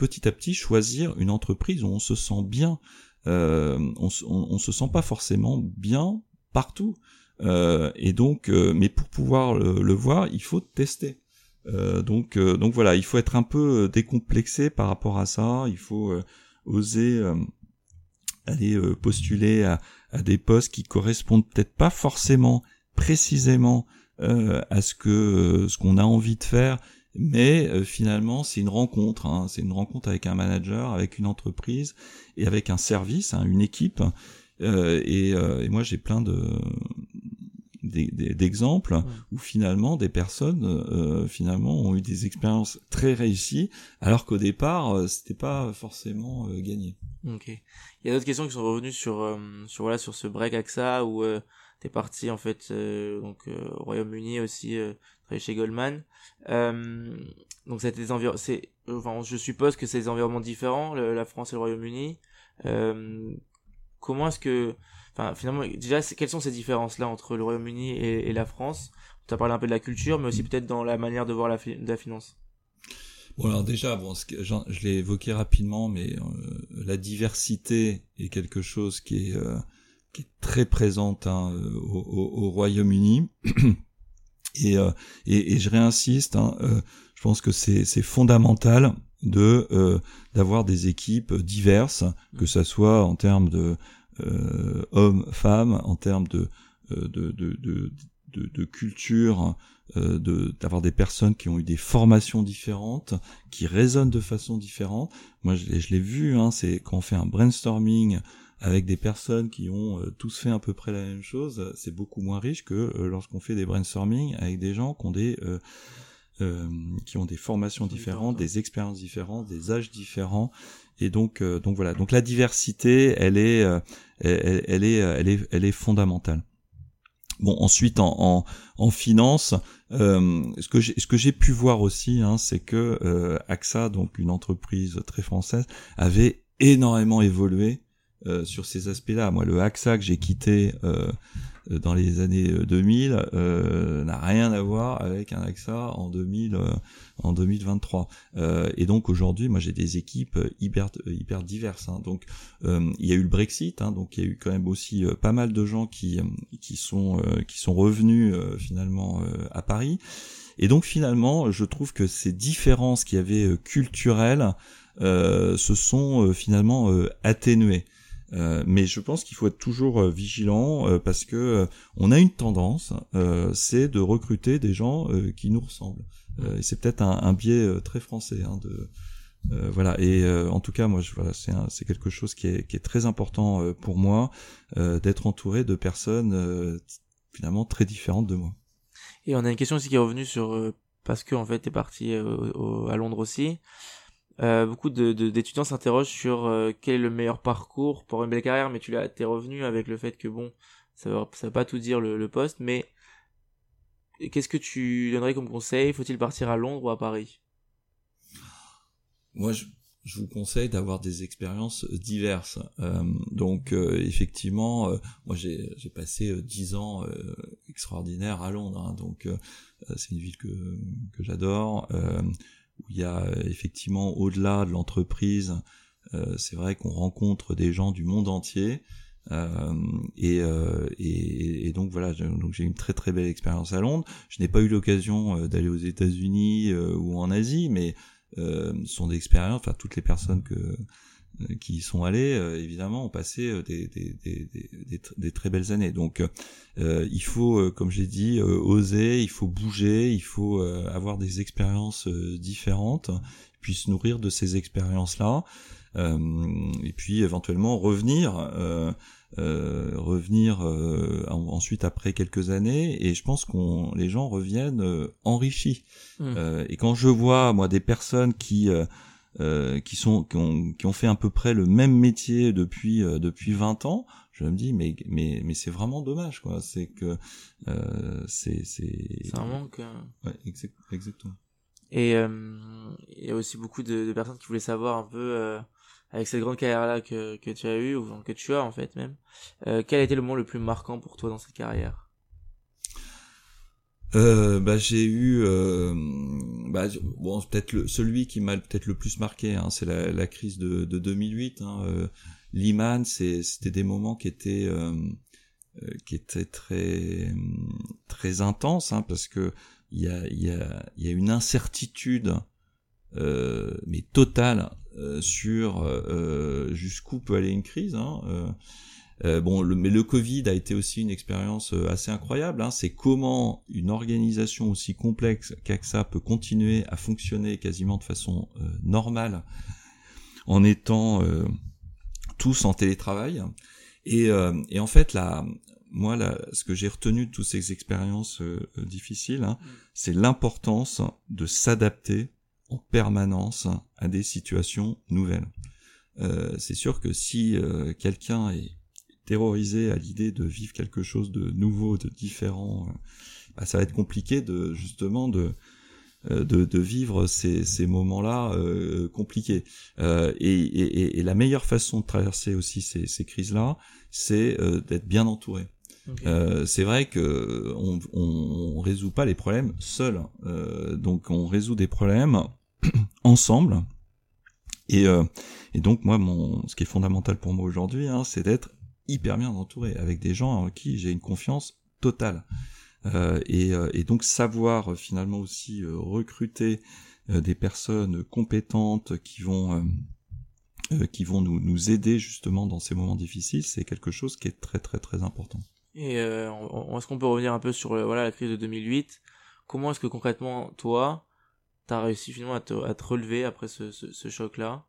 petit à petit choisir une entreprise où on se sent bien on, on, on se sent pas forcément bien partout euh, et donc, euh, mais pour pouvoir le, voir, il faut tester. Euh, donc, donc voilà, il faut être un peu décomplexé par rapport à ça. Il faut oser aller postuler à, à, des postes qui correspondent peut-être pas forcément précisément à ce que ce qu'on a envie de faire, mais finalement c'est une rencontre, hein, c'est une rencontre avec un manager, avec une entreprise et avec un service, hein, une équipe. Euh, et, et, moi j'ai plein de d'exemples où finalement des personnes euh, finalement ont eu des expériences très réussies alors qu'au départ euh, c'était pas forcément euh, gagné. Ok. Il y a d'autres questions qui sont revenues sur euh, sur voilà sur ce break AXA où euh, t'es parti en fait donc au Royaume-Uni aussi chez Goldman. donc c'était des environnements c'est enfin je suppose que c'est des environnements différents la France et le Royaume-Uni. comment est-ce que Enfin, finalement, déjà, quelles sont ces différences-là entre le Royaume-Uni et, la France? Tu as parlé un peu de la culture, mais aussi peut-être dans la manière de voir la, finance. Bon, alors déjà, bon, je l'ai évoqué rapidement, mais euh, la diversité est quelque chose qui est, euh, très présente hein, au, Royaume-Uni. et, euh, et, et, je réinsiste, hein, je pense que c'est fondamental de d'avoir des équipes diverses, que ça soit en termes de euh, hommes, femmes, en termes de, euh, de, de, de, de, culture, euh, d'avoir des personnes qui ont eu des formations différentes, qui résonnent de façon différente. Moi, je, je l'ai vu, hein, c'est quand on fait un brainstorming avec des personnes qui ont tous fait à peu près la même chose, c'est beaucoup moins riche que lorsqu'on fait des brainstorming avec des gens qui ont des qui ont des formations différentes, des expériences différentes, des âges différents, et donc donc voilà. Donc la diversité, elle est elle, est, elle est, elle est fondamentale. Bon, ensuite en, en, en finance, euh, ce que j'ai, ce que j'ai pu voir aussi, hein, c'est que euh, AXA, donc une entreprise très française, avait énormément évolué euh, sur ces aspects-là. Moi, le AXA que j'ai quitté euh, euh, dans les années 2000 euh, euh, n'a rien à voir avec un AXA en 2000 en 2023 et donc aujourd'hui moi j'ai des équipes hyper hyper diverses hein. donc il y a eu le Brexit hein, donc il y a eu quand même aussi pas mal de gens qui qui sont qui sont revenus finalement à Paris et donc finalement je trouve que ces différences qui avaient culturelles se sont finalement atténuées euh, mais je pense qu'il faut être toujours euh, vigilant euh, parce que on a une tendance, c'est de recruter des gens qui nous ressemblent. et c'est peut-être un, un, biais très français hein, de voilà. Et en tout cas, moi, je, voilà, c'est c'est quelque chose qui est, qui est très important pour moi d'être entouré de personnes finalement très différentes de moi. Et on a une question aussi qui est revenue sur parce que en fait t'es parti à Londres aussi. Euh, beaucoup d'étudiants s'interrogent sur euh, quel est le meilleur parcours pour une belle carrière, mais tu l'as, t'es revenu avec le fait que bon, ça va, va pas tout dire le, poste, mais qu'est-ce que tu donnerais comme conseil? Faut-il partir à Londres ou à Paris? Moi, je, vous conseille d'avoir des expériences diverses. Euh, donc, effectivement, moi j'ai, passé dix ans extraordinaires à Londres, hein, donc c'est une ville que j'adore où il y a effectivement au-delà de l'entreprise, c'est vrai qu'on rencontre des gens du monde entier. Euh, et, euh, et, donc voilà, donc j'ai une très très belle expérience à Londres. Je n'ai pas eu l'occasion d'aller aux États-Unis ou en Asie, mais euh, sont des expériences. Enfin, toutes les personnes que qui y sont allés, évidemment, ont passé des, des, des, des, très belles années. Donc, euh, il faut, comme j'ai dit, oser, il faut bouger, il faut avoir des expériences différentes, puis se nourrir de ces expériences-là. Euh, et puis éventuellement revenir euh, euh, revenir ensuite après quelques années et je pense qu'on les gens reviennent enrichis mmh. et quand je vois moi des personnes qui qui sont qui ont, qui ont fait à peu près le même métier depuis depuis 20 ans je me dis mais mais mais c'est vraiment dommage quoi. C'est que c'est c'est c'est un manque ouais exactement. Et il y a aussi beaucoup de, de, personnes qui voulaient savoir un peu avec cette grande carrière-là que, que tu as eue, ou que tu as en fait même, euh, quel a été le moment le plus marquant pour toi dans cette carrière? Euh, bah j'ai eu euh, bah, bon peut-être celui qui m'a peut-être le plus marqué hein, c'est la, crise de, de 2008 hein, euh, Lehman c'était des moments qui étaient euh, euh, qui étaient très très intenses hein, parce que il y a y a y a une incertitude mais totale sur jusqu'où peut aller une crise. Hein, bon, le, mais le Covid a été aussi une expérience assez incroyable. Hein. C'est comment une organisation aussi complexe qu'AXA peut continuer à fonctionner quasiment de façon normale en étant tous en télétravail. Et, et en fait, là, moi, là, ce que j'ai retenu de toutes ces expériences difficiles, hein, mm. c'est l'importance de s'adapter en permanence à des situations nouvelles. Euh, c'est sûr que si euh, quelqu'un est terrorisé à l'idée de vivre quelque chose de nouveau, de différent, euh, bah, ça va être compliqué de justement de de, de vivre ces, ces moments-là compliqués. Et, et, et, la meilleure façon de traverser aussi ces, ces crises-là, c'est d'être bien entouré. c'est vrai que on, on, résout pas les problèmes seul. donc on résout des problèmes ensemble. Et, euh, et donc moi, mon, ce qui est fondamental pour moi aujourd'hui, hein, c'est d'être hyper bien entouré avec des gens en qui j'ai une confiance totale. Euh, et, euh, et, donc savoir finalement aussi recruter des personnes compétentes qui vont qui vont nous, nous aider justement dans ces moments difficiles, c'est quelque chose qui est très très très important. Et est-ce qu'on peut revenir un peu sur voilà la crise de 2008 Comment est-ce que concrètement toi t'as réussi finalement à te, à relever après ce, choc-là?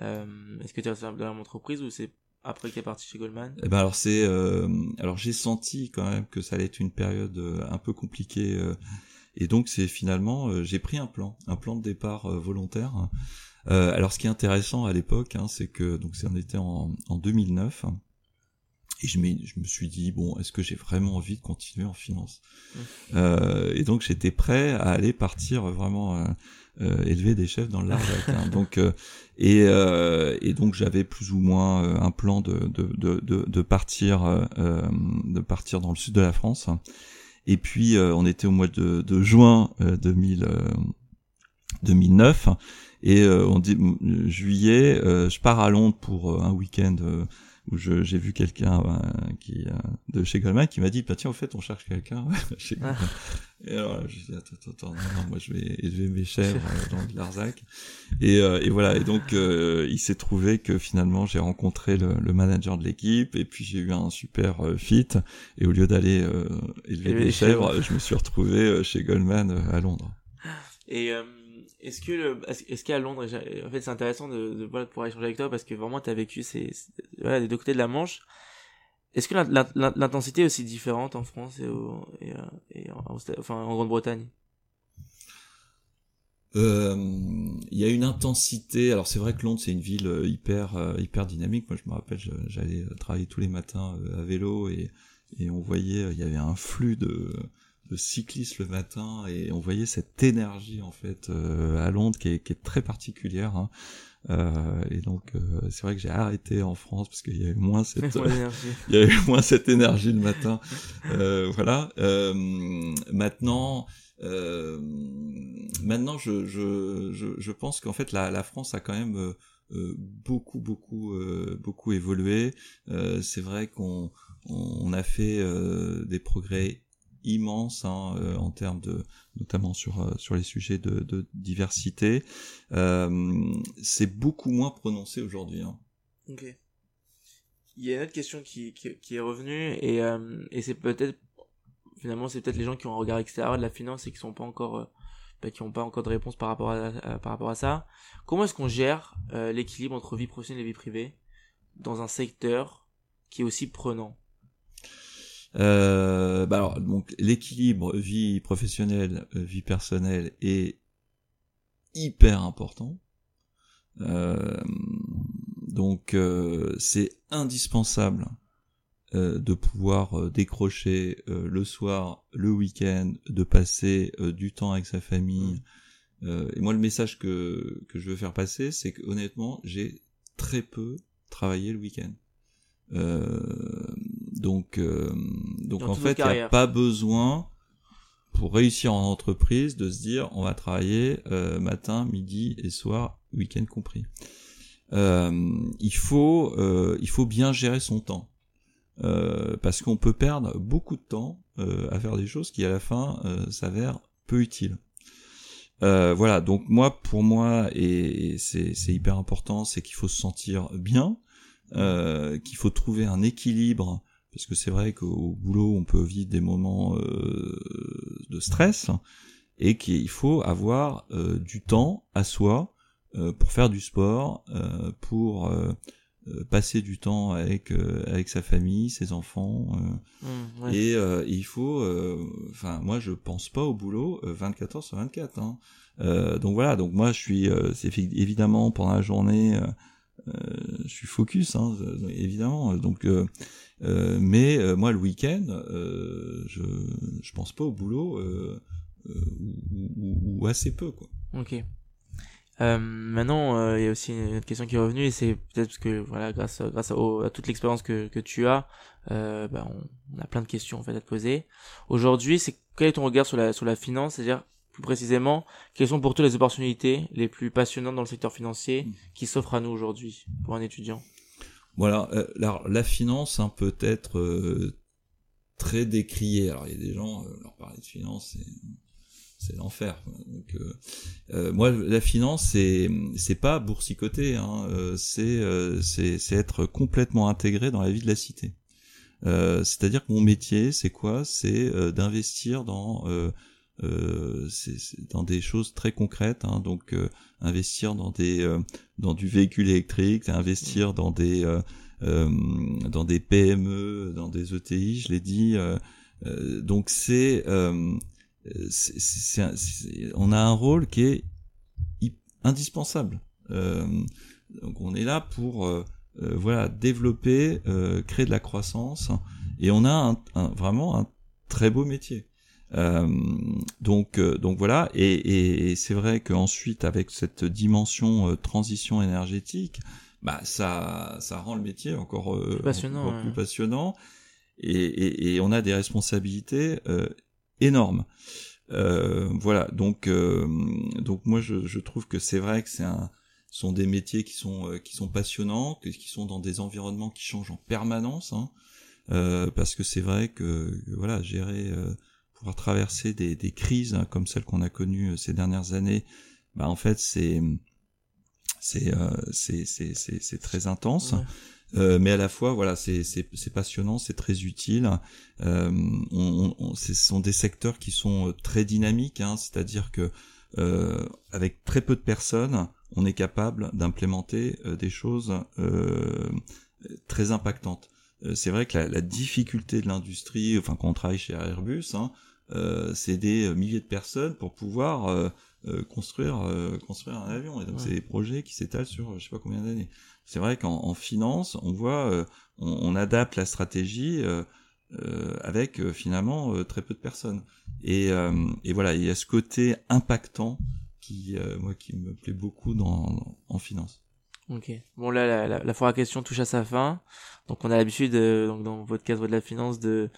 Euh, Est-ce que tu es resté dans la même entreprise ou c'est après que tu es parti chez Goldman? Eh ben alors c'est euh, alors j'ai senti quand même que ça allait être une période euh, un peu compliquée euh, et donc c'est finalement euh, j'ai pris un plan, un plan de départ volontaire. alors ce qui est intéressant à l'époque, hein, c'est que donc on était en, en 2009 et je, je me suis dit bon est-ce que j'ai vraiment envie de continuer en finance? Mmh. euh, et donc j'étais prêt à aller partir vraiment euh, euh élever des chefs dans le Larzac hein. donc euh, et, euh, et donc j'avais plus ou moins un plan de de, de, de, de partir de partir dans le sud de la France et puis on était au mois de, de juin 2000 2009 et on dit juillet je pars à Londres pour un week-end où j'ai vu quelqu'un euh, qui euh, de chez Goldman qui m'a dit bah tiens au fait on cherche quelqu'un chez ah. et alors je dit attends attends non, non moi je vais élever mes chèvres euh, dans le Larzac. Et, et voilà. Et donc il s'est trouvé que finalement j'ai rencontré le, le, manager de l'équipe et puis j'ai eu un super fit. Et au lieu d'aller élever des chèvres, je me suis retrouvé chez Goldman à Londres. Et est-ce que est-ce qu'à Londres, en fait, c'est intéressant de, de, voilà, pouvoir échanger avec toi parce que vraiment, tu as vécu ces, des deux côtés de la Manche. Est-ce que l'intensité est aussi différente en France et, euh, en Grande-Bretagne? Euh, il y a une intensité. Alors c'est vrai que Londres c'est une ville euh, hyper hyper dynamique. Moi je me rappelle, j'allais travailler tous les matins à vélo et et on voyait il y avait un flux de de cyclistes le matin et on voyait cette énergie en fait à Londres qui est, qui est très particulière. Hein. Euh, et donc c'est vrai que j'ai arrêté en France parce qu'il y avait moins cette il y avait moins cette énergie le matin. voilà. maintenant euh, maintenant, je, je, je, je pense qu'en fait, la, la, France a quand même euh, euh beaucoup, beaucoup, euh, beaucoup évolué. Euh, c'est vrai qu'on on a fait des progrès immenses hein, en termes de, notamment sur sur les sujets de, diversité. c'est beaucoup moins prononcé aujourd'hui. Hein. Ok. Il y a une autre question qui, qui, est revenue et, et c'est peut-être finalement c'est peut-être les gens qui ont un regard extérieur de la finance et qui sont pas encore euh, bah, qui n'ont pas encore de réponse par rapport à, par rapport à ça. Comment est-ce qu'on gère euh, l'équilibre entre vie professionnelle et vie privée dans un secteur qui est aussi prenant? Euh, bah alors donc l'équilibre vie professionnelle euh, vie personnelle est hyper important. donc c'est indispensable euh, de pouvoir euh, décrocher euh, le soir, le week-end, de passer du temps avec sa famille. et moi, le message que, que je veux faire passer, c'est que honnêtement, j'ai très peu travaillé le week-end. Donc, donc en fait, il n'y a pas besoin pour réussir en entreprise de se dire on va travailler matin, midi et soir, week-end compris. il faut il faut bien gérer son temps. Euh, parce qu'on peut perdre beaucoup de temps euh, à faire des choses qui à la fin euh, s'avèrent peu utiles. voilà, donc moi, pour moi, et, c'est hyper important, c'est qu'il faut se sentir bien, qu'il faut trouver un équilibre, parce que c'est vrai qu'au boulot, on peut vivre des moments de stress, et qu'il faut avoir du temps à soi pour faire du sport, pour euh, passer du temps avec euh, avec sa famille, ses enfants euh, mmh, et, il faut enfin moi je pense pas au boulot 24 heures sur 24 hein. donc voilà donc moi je suis c'est évidemment pendant la journée je suis focus hein, évidemment. Donc mais moi le week-end je je pense pas au boulot ou, ou, ou, assez peu quoi ok euh, maintenant, euh, il y a aussi une autre question qui est revenue et c'est peut-être parce que voilà, grâce grâce à, toute l'expérience que, que tu as, euh, bah, on, a plein de questions en fait à te poser. Aujourd'hui, c'est quel est ton regard sur la sur la finance, c'est-à-dire plus précisément, quelles sont pour toi les opportunités les plus passionnantes dans le secteur financier mmh. qui s'offrent à nous aujourd'hui pour un étudiant? Voilà, euh, alors, la finance hein, peut être euh, très décriée. Alors il y a des gens, leur parler de finance, c'est c'est l'enfer. Donc, euh, euh, moi, la finance, c'est c'est pas boursicoter, hein, euh, c'est c'est être complètement intégré dans la vie de la cité. C'est-à-dire que mon métier, c'est quoi? C'est d'investir dans dans des choses très concrètes. Hein, donc, investir dans des dans du véhicule électrique, investir dans des dans des PME, dans des ETI, je l'ai dit. donc c'est on a un rôle qui est indispensable. Euh, donc on est là pour euh, euh, voilà développer, créer de la croissance, et on a un, vraiment un très beau métier. Donc donc voilà. Et, c'est vrai qu'ensuite avec cette dimension transition énergétique bah ça ça rend le métier encore, plus passionnant, plus passionnant. Et, et, on a des responsabilités énorme. Euh, voilà, donc euh, donc moi je, je trouve que c'est vrai que c'est un sont des métiers qui sont euh, qui sont passionnants, qui sont dans des environnements qui changent en permanence, hein, euh, parce que c'est vrai que voilà gérer pouvoir traverser des, des crises hein, comme celles qu'on a connues ces dernières années, bah en fait c'est c'est c'est c'est c'est très intense. Euh, mais à la fois voilà c'est c'est passionnant c'est très utile. Euh, on, on, ce sont des secteurs qui sont euh, très dynamiques hein, c'est-à-dire que euh, avec très peu de personnes on est capable d'implémenter euh, des choses très impactantes c'est vrai que la, la difficulté de l'industrie enfin quand on travaille chez Airbus hein, c'est des milliers de personnes pour pouvoir construire construire un avion et donc c'est des projets qui s'étalent sur je sais pas combien d'années c'est vrai qu'en finance, on voit, euh, on, adapte la stratégie. Euh, avec finalement très peu de personnes. Et, et voilà, il y a ce côté impactant qui, moi, qui me plaît beaucoup dans, en finance. Ok. Bon là, la, la, la foire à questions touche à sa fin. Donc on a l'habitude, donc dans votre cadre de la finance, de,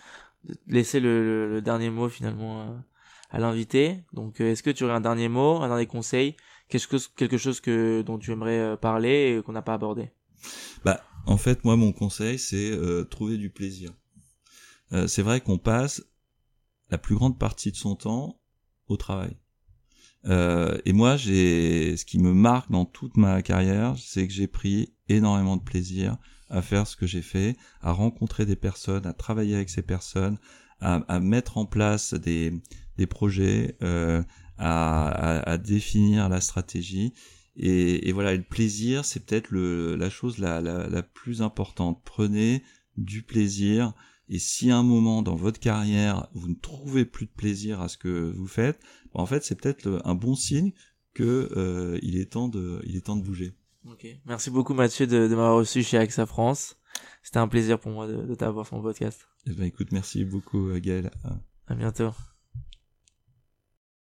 de laisser le, le, dernier mot finalement à, à l'invité. Donc est-ce que tu aurais un dernier mot, un dernier conseil, quelque chose, quelque chose que dont tu aimerais parler et qu'on n'a pas abordé? Bah en fait moi mon conseil c'est euh, trouver du plaisir. Euh, c'est vrai qu'on passe la plus grande partie de son temps au travail. Euh, et moi, j'ai ce qui me marque dans toute ma carrière, c'est que j'ai pris énormément de plaisir à faire ce que j'ai fait, à rencontrer des personnes, à travailler avec ces personnes, à, mettre en place des, des projets, euh, à, à, définir la stratégie. Et, voilà, le plaisir, c'est peut-être la chose la, la, la plus importante. Prenez du plaisir. Et si à un moment dans votre carrière, vous ne trouvez plus de plaisir à ce que vous faites, en fait, c'est peut-être un bon signe que euh, il est temps de, il est temps de bouger. Merci beaucoup Mathieu de, de m'avoir reçu chez AXA France. C'était un plaisir pour moi de, de t'avoir sur mon podcast. Eh ben, écoute, merci beaucoup Gaël. À bientôt.